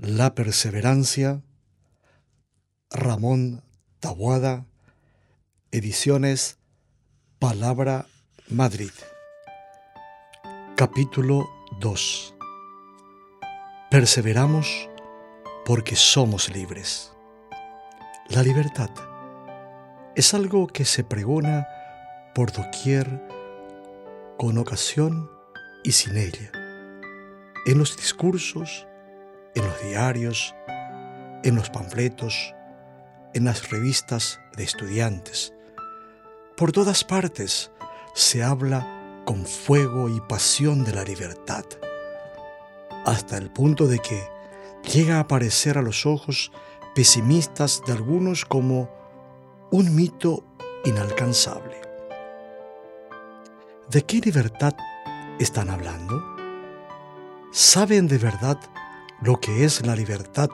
La perseverancia, Ramón Tabuada, ediciones Palabra Madrid. Capítulo 2. Perseveramos porque somos libres. La libertad es algo que se pregona por doquier, con ocasión y sin ella, en los discursos, en los diarios, en los panfletos, en las revistas de estudiantes. Por todas partes se habla con fuego y pasión de la libertad, hasta el punto de que llega a aparecer a los ojos pesimistas de algunos como un mito inalcanzable. ¿De qué libertad están hablando? ¿Saben de verdad lo que es la libertad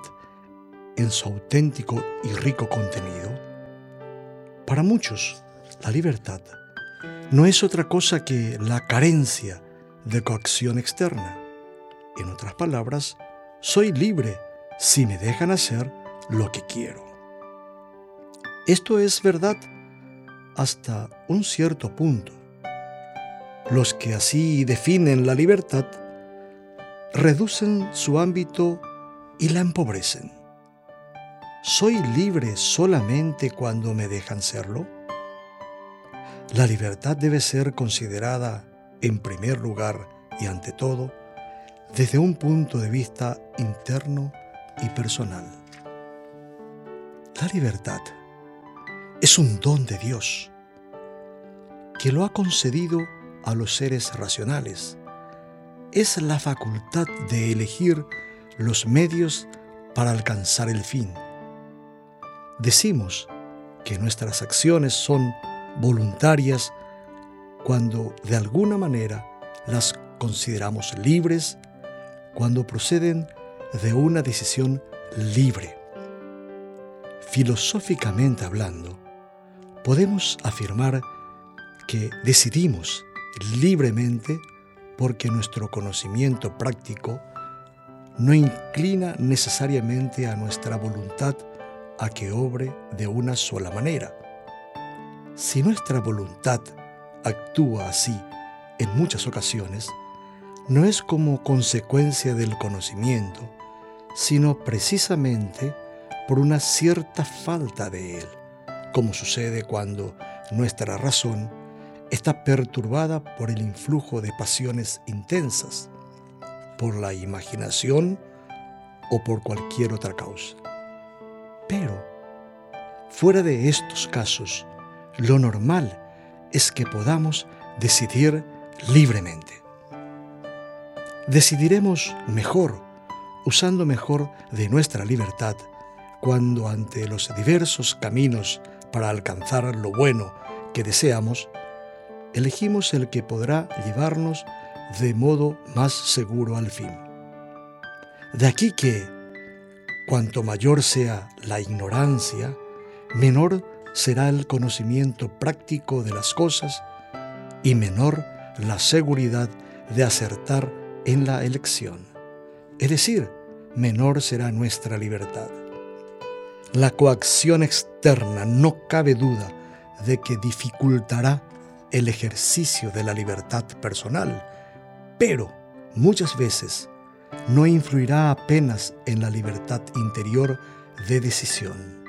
en su auténtico y rico contenido? Para muchos, la libertad no es otra cosa que la carencia de coacción externa. En otras palabras, soy libre si me dejan hacer lo que quiero. Esto es verdad hasta un cierto punto. Los que así definen la libertad reducen su ámbito y la empobrecen. ¿Soy libre solamente cuando me dejan serlo? La libertad debe ser considerada, en primer lugar y ante todo, desde un punto de vista interno y personal. La libertad es un don de Dios que lo ha concedido a los seres racionales es la facultad de elegir los medios para alcanzar el fin. Decimos que nuestras acciones son voluntarias cuando de alguna manera las consideramos libres, cuando proceden de una decisión libre. Filosóficamente hablando, podemos afirmar que decidimos libremente porque nuestro conocimiento práctico no inclina necesariamente a nuestra voluntad a que obre de una sola manera. Si nuestra voluntad actúa así en muchas ocasiones, no es como consecuencia del conocimiento, sino precisamente por una cierta falta de él, como sucede cuando nuestra razón está perturbada por el influjo de pasiones intensas, por la imaginación o por cualquier otra causa. Pero, fuera de estos casos, lo normal es que podamos decidir libremente. Decidiremos mejor, usando mejor de nuestra libertad, cuando ante los diversos caminos para alcanzar lo bueno que deseamos, elegimos el que podrá llevarnos de modo más seguro al fin. De aquí que, cuanto mayor sea la ignorancia, menor será el conocimiento práctico de las cosas y menor la seguridad de acertar en la elección. Es decir, menor será nuestra libertad. La coacción externa no cabe duda de que dificultará el ejercicio de la libertad personal, pero muchas veces no influirá apenas en la libertad interior de decisión.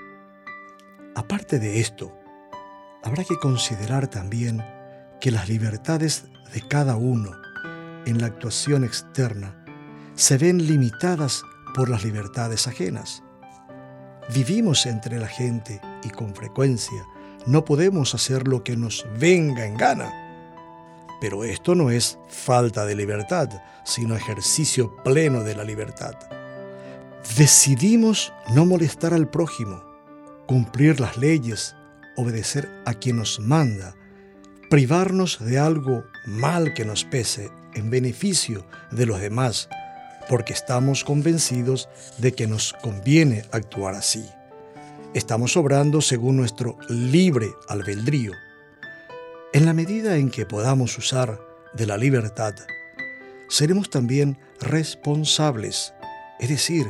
Aparte de esto, habrá que considerar también que las libertades de cada uno en la actuación externa se ven limitadas por las libertades ajenas. Vivimos entre la gente y con frecuencia no podemos hacer lo que nos venga en gana. Pero esto no es falta de libertad, sino ejercicio pleno de la libertad. Decidimos no molestar al prójimo, cumplir las leyes, obedecer a quien nos manda, privarnos de algo mal que nos pese en beneficio de los demás, porque estamos convencidos de que nos conviene actuar así estamos obrando según nuestro libre albedrío. En la medida en que podamos usar de la libertad, seremos también responsables, es decir,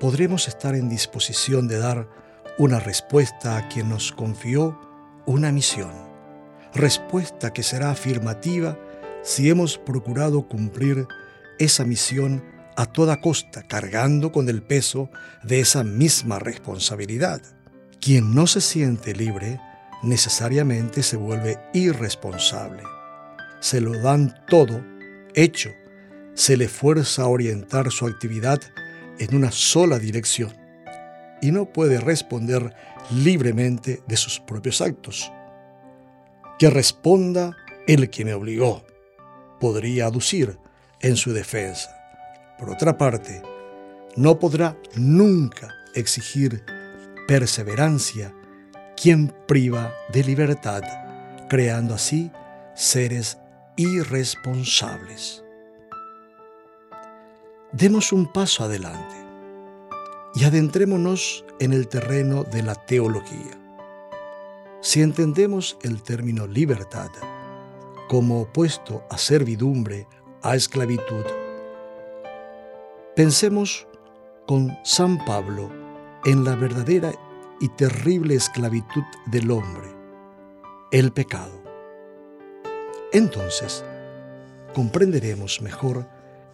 podremos estar en disposición de dar una respuesta a quien nos confió una misión, respuesta que será afirmativa si hemos procurado cumplir esa misión a toda costa, cargando con el peso de esa misma responsabilidad. Quien no se siente libre necesariamente se vuelve irresponsable. Se lo dan todo hecho, se le fuerza a orientar su actividad en una sola dirección y no puede responder libremente de sus propios actos. Que responda el que me obligó, podría aducir en su defensa. Por otra parte, no podrá nunca exigir perseverancia quien priva de libertad, creando así seres irresponsables. Demos un paso adelante y adentrémonos en el terreno de la teología. Si entendemos el término libertad como opuesto a servidumbre, a esclavitud, pensemos con San Pablo en la verdadera y terrible esclavitud del hombre, el pecado. Entonces, comprenderemos mejor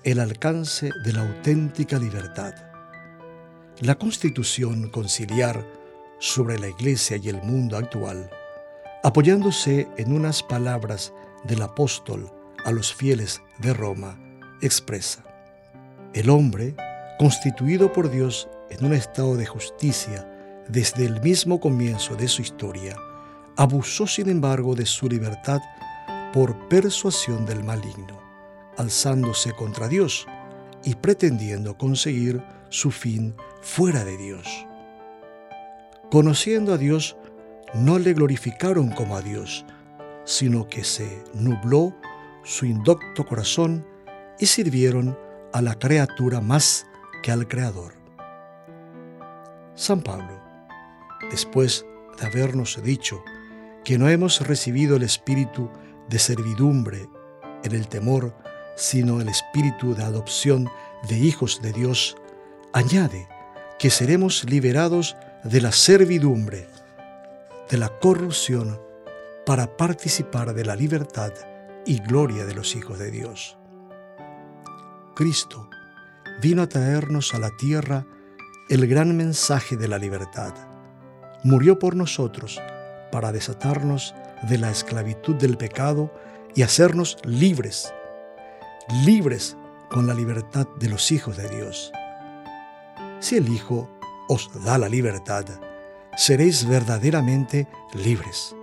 el alcance de la auténtica libertad. La constitución conciliar sobre la Iglesia y el mundo actual, apoyándose en unas palabras del apóstol a los fieles de Roma, expresa, el hombre, constituido por Dios en un estado de justicia desde el mismo comienzo de su historia, abusó sin embargo de su libertad por persuasión del maligno, alzándose contra Dios y pretendiendo conseguir su fin fuera de Dios. Conociendo a Dios, no le glorificaron como a Dios, sino que se nubló su indocto corazón y sirvieron a la criatura más que al Creador. San Pablo, después de habernos dicho que no hemos recibido el espíritu de servidumbre en el temor, sino el espíritu de adopción de hijos de Dios, añade que seremos liberados de la servidumbre, de la corrupción, para participar de la libertad y gloria de los hijos de Dios. Cristo vino a traernos a la tierra el gran mensaje de la libertad. Murió por nosotros para desatarnos de la esclavitud del pecado y hacernos libres, libres con la libertad de los hijos de Dios. Si el Hijo os da la libertad, seréis verdaderamente libres.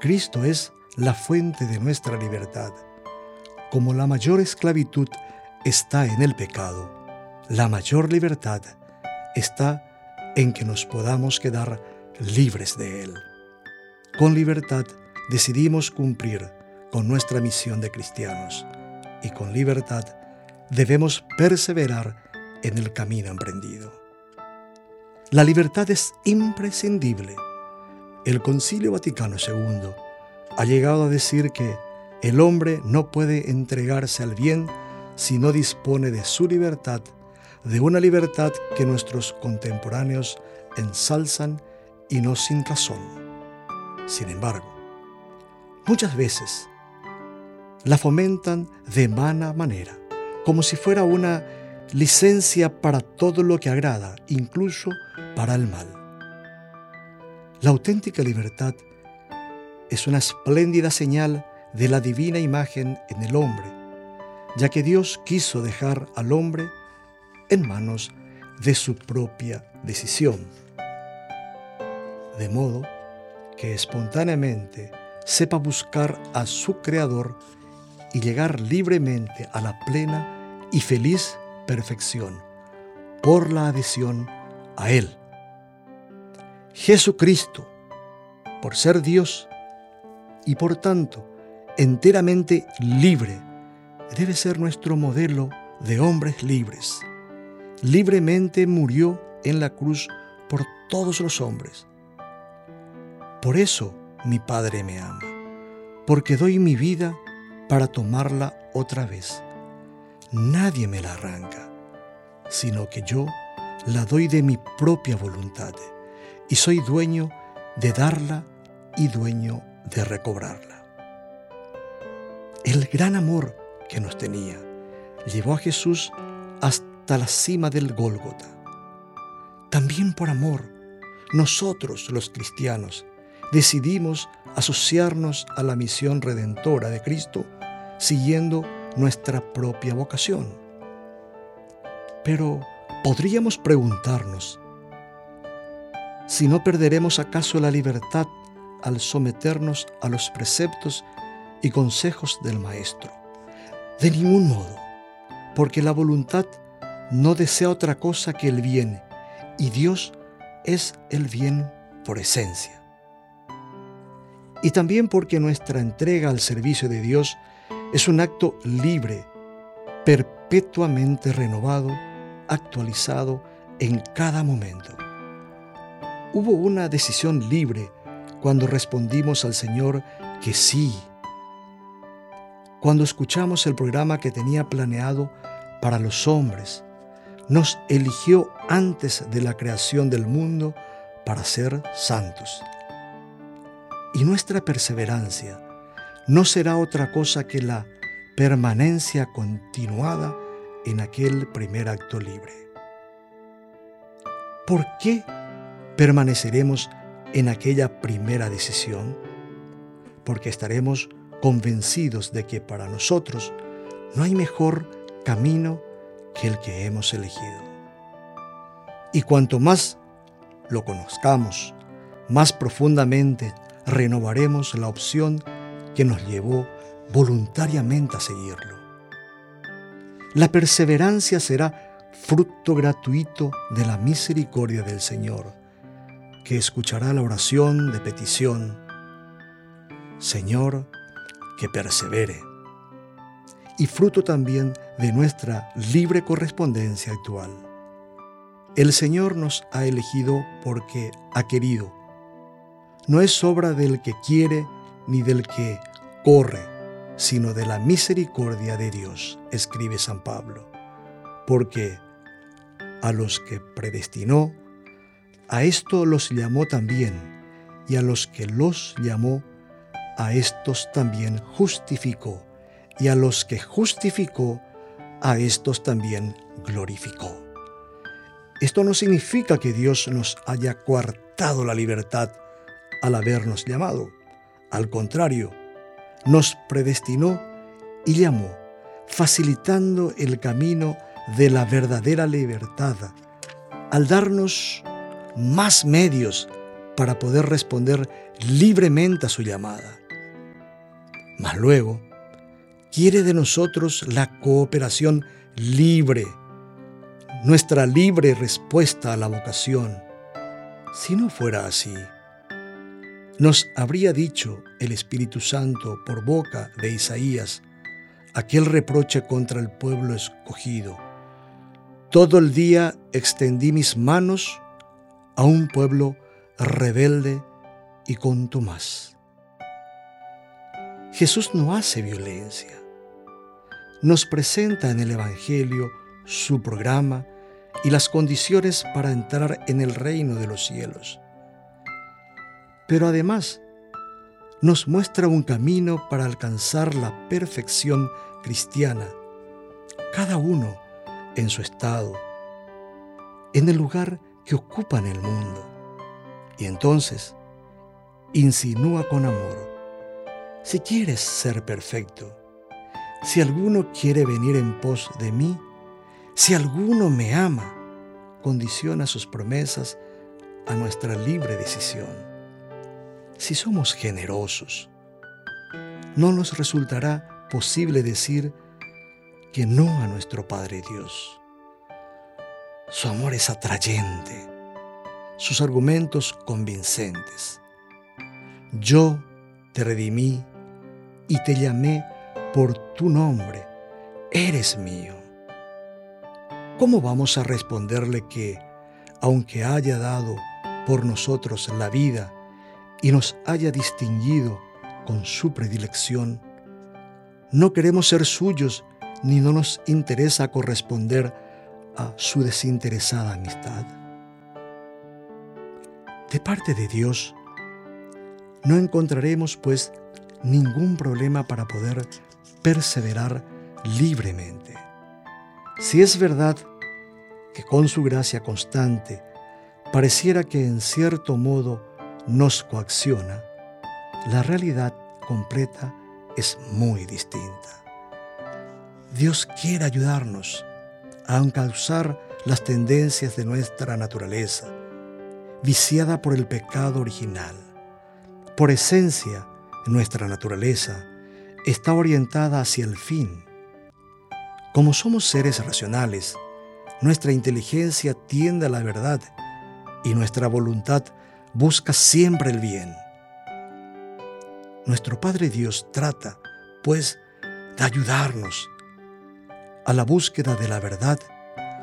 Cristo es la fuente de nuestra libertad. Como la mayor esclavitud está en el pecado, la mayor libertad está en que nos podamos quedar libres de él. Con libertad decidimos cumplir con nuestra misión de cristianos y con libertad debemos perseverar en el camino emprendido. La libertad es imprescindible. El Concilio Vaticano II ha llegado a decir que el hombre no puede entregarse al bien si no dispone de su libertad, de una libertad que nuestros contemporáneos ensalzan y no sin razón. Sin embargo, muchas veces la fomentan de mala manera, como si fuera una licencia para todo lo que agrada, incluso para el mal. La auténtica libertad es una espléndida señal de la divina imagen en el hombre, ya que Dios quiso dejar al hombre en manos de su propia decisión. De modo que espontáneamente sepa buscar a su Creador y llegar libremente a la plena y feliz perfección por la adhesión a Él. Jesucristo, por ser Dios y por tanto enteramente libre, debe ser nuestro modelo de hombres libres. Libremente murió en la cruz por todos los hombres. Por eso mi Padre me ama, porque doy mi vida para tomarla otra vez. Nadie me la arranca, sino que yo la doy de mi propia voluntad y soy dueño de darla y dueño de recobrarla. El gran amor que nos tenía llevó a Jesús hasta la cima del Gólgota. También por amor, nosotros los cristianos decidimos asociarnos a la misión redentora de Cristo siguiendo nuestra propia vocación. Pero podríamos preguntarnos, si no perderemos acaso la libertad al someternos a los preceptos y consejos del Maestro. De ningún modo, porque la voluntad no desea otra cosa que el bien, y Dios es el bien por esencia. Y también porque nuestra entrega al servicio de Dios es un acto libre, perpetuamente renovado, actualizado en cada momento. Hubo una decisión libre cuando respondimos al Señor que sí. Cuando escuchamos el programa que tenía planeado para los hombres, nos eligió antes de la creación del mundo para ser santos. Y nuestra perseverancia no será otra cosa que la permanencia continuada en aquel primer acto libre. ¿Por qué permaneceremos en aquella primera decisión? Porque estaremos convencidos de que para nosotros no hay mejor camino que el que hemos elegido. Y cuanto más lo conozcamos, más profundamente renovaremos la opción que nos llevó voluntariamente a seguirlo. La perseverancia será fruto gratuito de la misericordia del Señor, que escuchará la oración de petición. Señor, que persevere. Y fruto también de nuestra libre correspondencia actual. El Señor nos ha elegido porque ha querido. No es obra del que quiere ni del que corre, sino de la misericordia de Dios, escribe San Pablo. Porque a los que predestinó, a esto los llamó también, y a los que los llamó, a estos también justificó, y a los que justificó, a estos también glorificó. Esto no significa que Dios nos haya coartado la libertad al habernos llamado. Al contrario, nos predestinó y llamó, facilitando el camino de la verdadera libertad, al darnos más medios para poder responder libremente a su llamada. Mas luego, quiere de nosotros la cooperación libre, nuestra libre respuesta a la vocación. Si no fuera así, nos habría dicho el Espíritu Santo por boca de Isaías aquel reproche contra el pueblo escogido. Todo el día extendí mis manos a un pueblo rebelde y contumaz. Jesús no hace violencia. Nos presenta en el Evangelio su programa y las condiciones para entrar en el reino de los cielos pero además nos muestra un camino para alcanzar la perfección cristiana, cada uno en su estado, en el lugar que ocupa en el mundo. Y entonces insinúa con amor, si quieres ser perfecto, si alguno quiere venir en pos de mí, si alguno me ama, condiciona sus promesas a nuestra libre decisión si somos generosos, no nos resultará posible decir que no a nuestro Padre Dios. Su amor es atrayente, sus argumentos convincentes. Yo te redimí y te llamé por tu nombre, eres mío. ¿Cómo vamos a responderle que, aunque haya dado por nosotros la vida y nos haya distinguido con su predilección, no queremos ser suyos ni no nos interesa corresponder a su desinteresada amistad? De parte de Dios, no encontraremos pues ningún problema para poder perseverar libremente. Si es verdad que con su gracia constante pareciera que en cierto modo nos coacciona, la realidad completa es muy distinta. Dios quiere ayudarnos a encauzar las tendencias de nuestra naturaleza, viciada por el pecado original. Por esencia, nuestra naturaleza está orientada hacia el fin. Como somos seres racionales, nuestra inteligencia tiende a la verdad y nuestra voluntad busca siempre el bien. Nuestro Padre Dios trata, pues, de ayudarnos a la búsqueda de la verdad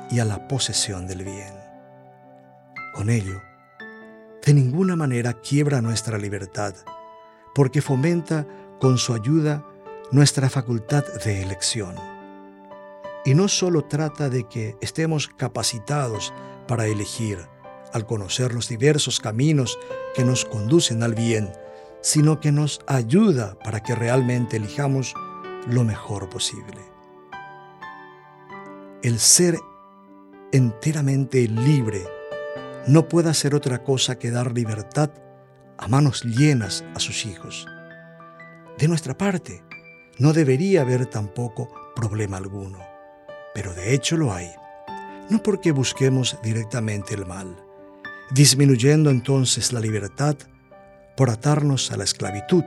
y a la posesión del bien. Con ello, de ninguna manera quiebra nuestra libertad, porque fomenta con su ayuda nuestra facultad de elección. Y no solo trata de que estemos capacitados para elegir, al conocer los diversos caminos que nos conducen al bien, sino que nos ayuda para que realmente elijamos lo mejor posible. El ser enteramente libre no puede hacer otra cosa que dar libertad a manos llenas a sus hijos. De nuestra parte, no debería haber tampoco problema alguno, pero de hecho lo hay, no porque busquemos directamente el mal, disminuyendo entonces la libertad por atarnos a la esclavitud.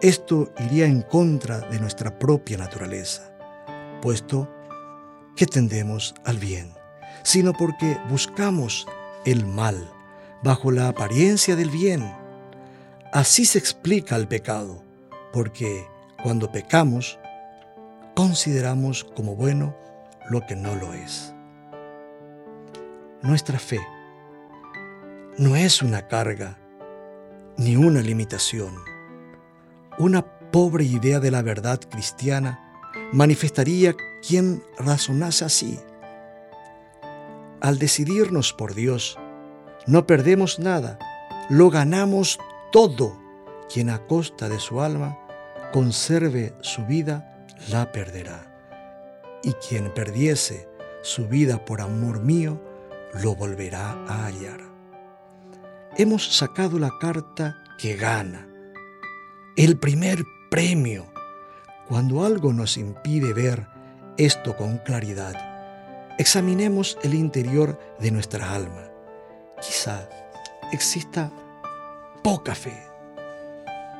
Esto iría en contra de nuestra propia naturaleza, puesto que tendemos al bien, sino porque buscamos el mal bajo la apariencia del bien. Así se explica el pecado, porque cuando pecamos, consideramos como bueno lo que no lo es. Nuestra fe no es una carga ni una limitación. Una pobre idea de la verdad cristiana manifestaría quien razonase así. Al decidirnos por Dios, no perdemos nada, lo ganamos todo. Quien a costa de su alma conserve su vida, la perderá. Y quien perdiese su vida por amor mío, lo volverá a hallar hemos sacado la carta que gana, el primer premio. Cuando algo nos impide ver esto con claridad, examinemos el interior de nuestra alma. Quizá exista poca fe,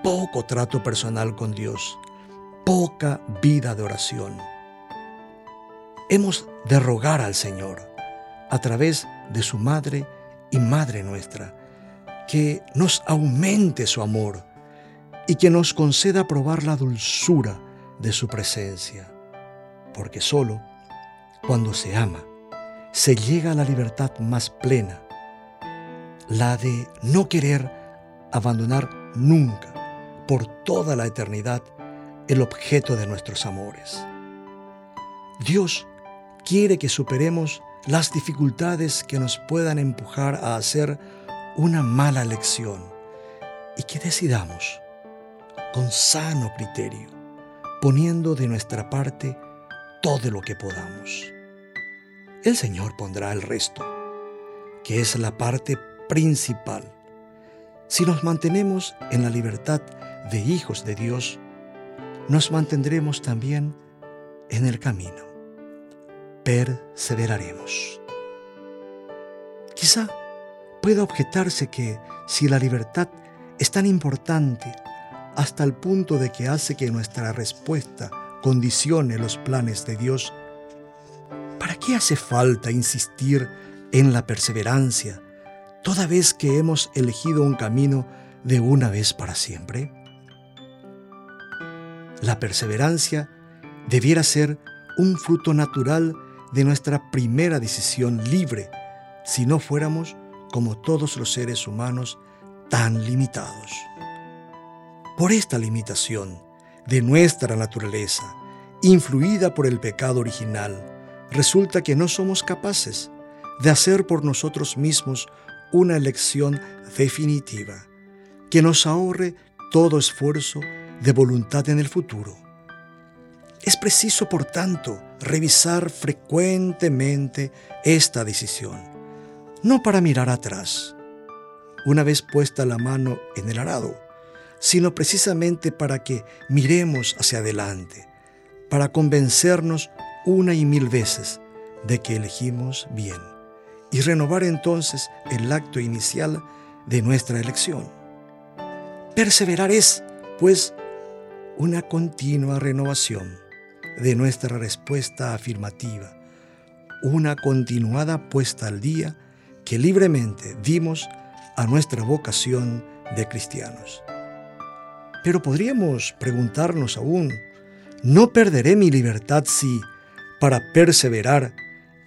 poco trato personal con Dios, poca vida de oración. Hemos de rogar al Señor a través de su Madre y Madre nuestra, que nos aumente su amor y que nos conceda probar la dulzura de su presencia, porque solo cuando se ama se llega a la libertad más plena, la de no querer abandonar nunca, por toda la eternidad, el objeto de nuestros amores. Dios quiere que superemos las dificultades que nos puedan empujar a hacer una mala lección y que decidamos con sano criterio, poniendo de nuestra parte todo lo que podamos. El Señor pondrá el resto, que es la parte principal. Si nos mantenemos en la libertad de hijos de Dios, nos mantendremos también en el camino. Perseveraremos. Quizá puede objetarse que si la libertad es tan importante hasta el punto de que hace que nuestra respuesta condicione los planes de Dios, ¿para qué hace falta insistir en la perseverancia toda vez que hemos elegido un camino de una vez para siempre? La perseverancia debiera ser un fruto natural de nuestra primera decisión libre si no fuéramos como todos los seres humanos tan limitados. Por esta limitación de nuestra naturaleza, influida por el pecado original, resulta que no somos capaces de hacer por nosotros mismos una elección definitiva que nos ahorre todo esfuerzo de voluntad en el futuro. Es preciso, por tanto, revisar frecuentemente esta decisión, no para mirar atrás, una vez puesta la mano en el arado, sino precisamente para que miremos hacia adelante, para convencernos una y mil veces de que elegimos bien y renovar entonces el acto inicial de nuestra elección. Perseverar es, pues, una continua renovación de nuestra respuesta afirmativa, una continuada puesta al día que libremente dimos a nuestra vocación de cristianos. Pero podríamos preguntarnos aún, ¿no perderé mi libertad si, para perseverar,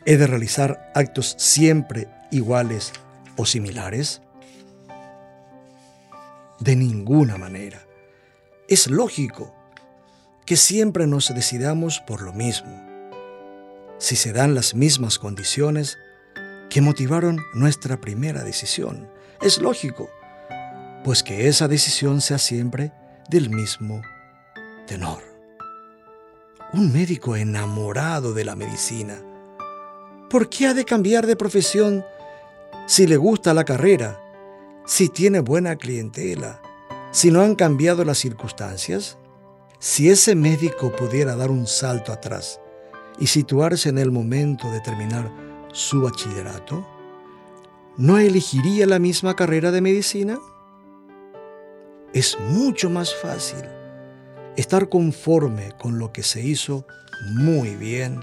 he de realizar actos siempre iguales o similares? De ninguna manera. Es lógico que siempre nos decidamos por lo mismo, si se dan las mismas condiciones que motivaron nuestra primera decisión. Es lógico, pues que esa decisión sea siempre del mismo tenor. Un médico enamorado de la medicina, ¿por qué ha de cambiar de profesión si le gusta la carrera, si tiene buena clientela, si no han cambiado las circunstancias? Si ese médico pudiera dar un salto atrás y situarse en el momento de terminar su bachillerato, ¿no elegiría la misma carrera de medicina? es mucho más fácil estar conforme con lo que se hizo muy bien,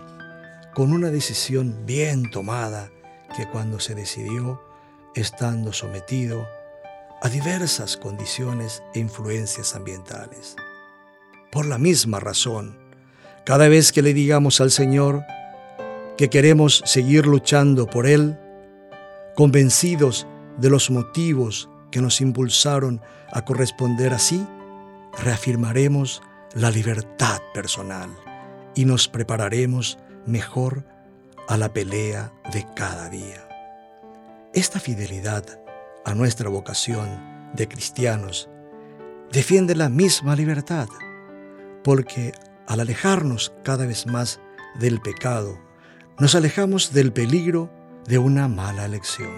con una decisión bien tomada, que cuando se decidió estando sometido a diversas condiciones e influencias ambientales. Por la misma razón, cada vez que le digamos al Señor que queremos seguir luchando por Él, convencidos de los motivos que nos impulsaron a corresponder así, reafirmaremos la libertad personal y nos prepararemos mejor a la pelea de cada día. Esta fidelidad a nuestra vocación de cristianos defiende la misma libertad, porque al alejarnos cada vez más del pecado, nos alejamos del peligro de una mala elección.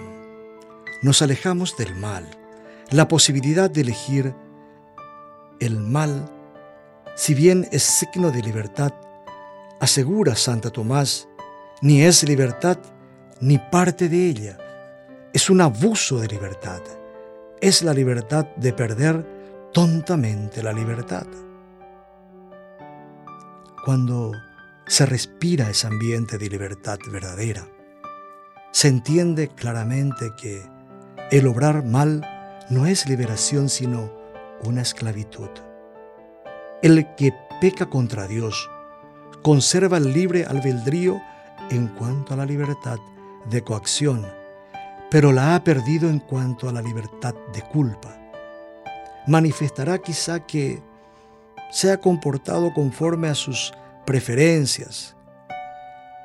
Nos alejamos del mal la posibilidad de elegir el mal, si bien es signo de libertad, asegura Santa Tomás, ni es libertad ni parte de ella. Es un abuso de libertad. Es la libertad de perder tontamente la libertad. Cuando se respira ese ambiente de libertad verdadera, se entiende claramente que el obrar mal no es liberación sino una esclavitud. El que peca contra Dios conserva el libre albedrío en cuanto a la libertad de coacción, pero la ha perdido en cuanto a la libertad de culpa. Manifestará quizá que se ha comportado conforme a sus preferencias,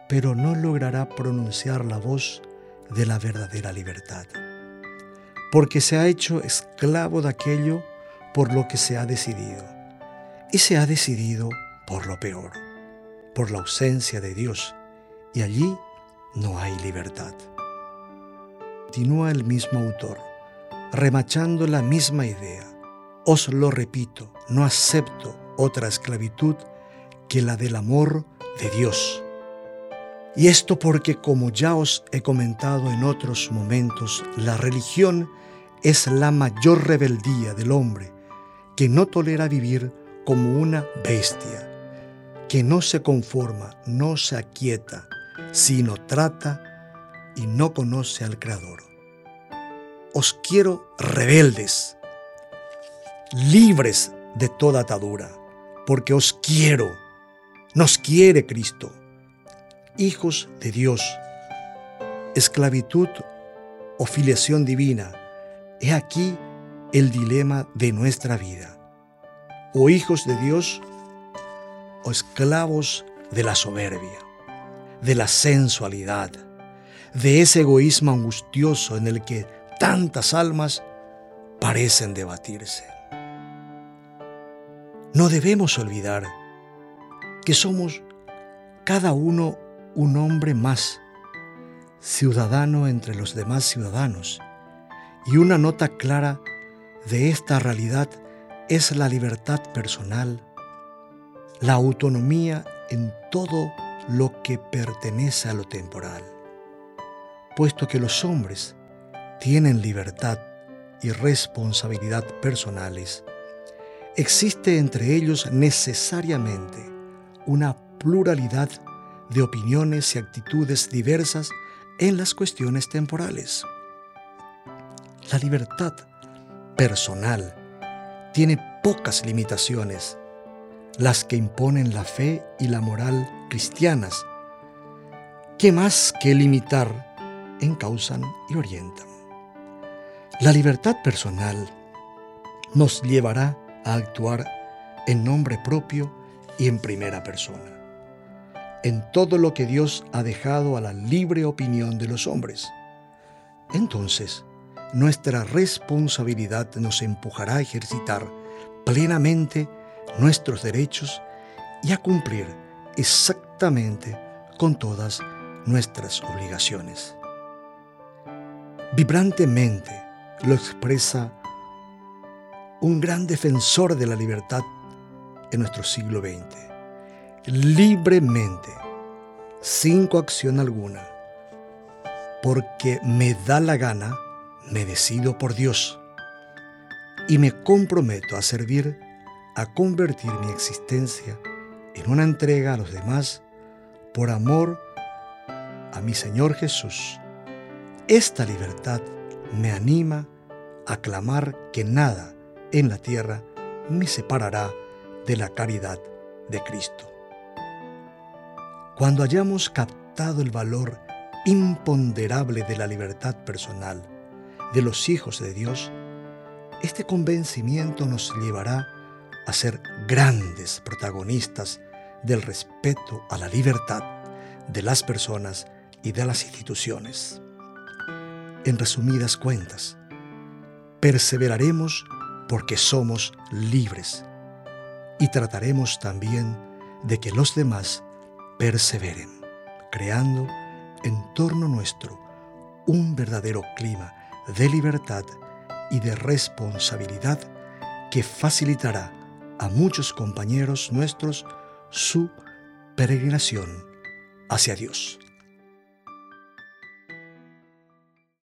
pero no logrará pronunciar la voz de la verdadera libertad porque se ha hecho esclavo de aquello por lo que se ha decidido. Y se ha decidido por lo peor, por la ausencia de Dios, y allí no hay libertad. Continúa el mismo autor, remachando la misma idea. Os lo repito, no acepto otra esclavitud que la del amor de Dios. Y esto porque, como ya os he comentado en otros momentos, la religión es la mayor rebeldía del hombre, que no tolera vivir como una bestia, que no se conforma, no se aquieta, sino trata y no conoce al Creador. Os quiero rebeldes, libres de toda atadura, porque os quiero, nos quiere Cristo, hijos de Dios, esclavitud o filiación divina, He aquí el dilema de nuestra vida. O hijos de Dios esclavos de la soberbia, de la sensualidad, de ese egoísmo angustioso en el que tantas almas parecen debatirse. No debemos olvidar que somos cada uno un hombre más, ciudadano entre los demás ciudadanos, y una nota clara de esta realidad es la libertad personal, la autonomía en todo lo que pertenece a lo temporal, puesto que los hombres tienen libertad y responsabilidad personales, existe entre ellos necesariamente una pluralidad de opiniones y actitudes diversas en las cuestiones temporales. La libertad personal tiene pocas limitaciones, las que imponen la fe y la moral cristianas, que más que limitar, encausan y orientan. La libertad personal nos llevará a actuar en nombre propio y en primera persona, en todo lo que Dios ha dejado a la libre opinión de los hombres. Entonces, nuestra responsabilidad nos empujará a ejercitar plenamente nuestros derechos y a cumplir exactamente con todas nuestras obligaciones. Vibrantemente lo expresa un gran defensor de la libertad en nuestro siglo XX. Libremente, sin coacción alguna, porque me da la gana, me decido por Dios y me comprometo a servir, a convertir mi existencia en una entrega a los demás por amor a mi Señor Jesús. Esta libertad me anima a clamar que nada en la tierra me separará de la caridad de Cristo. Cuando hayamos captado el valor imponderable de la libertad personal de los hijos de Dios, este convencimiento nos llevará a ser grandes protagonistas del respeto a la libertad de las personas y de las instituciones. En resumidas cuentas, perseveraremos porque somos libres y trataremos también de que los demás perseveren, creando en torno nuestro un verdadero clima de libertad y de responsabilidad que facilitará a muchos compañeros nuestros su peregrinación hacia Dios.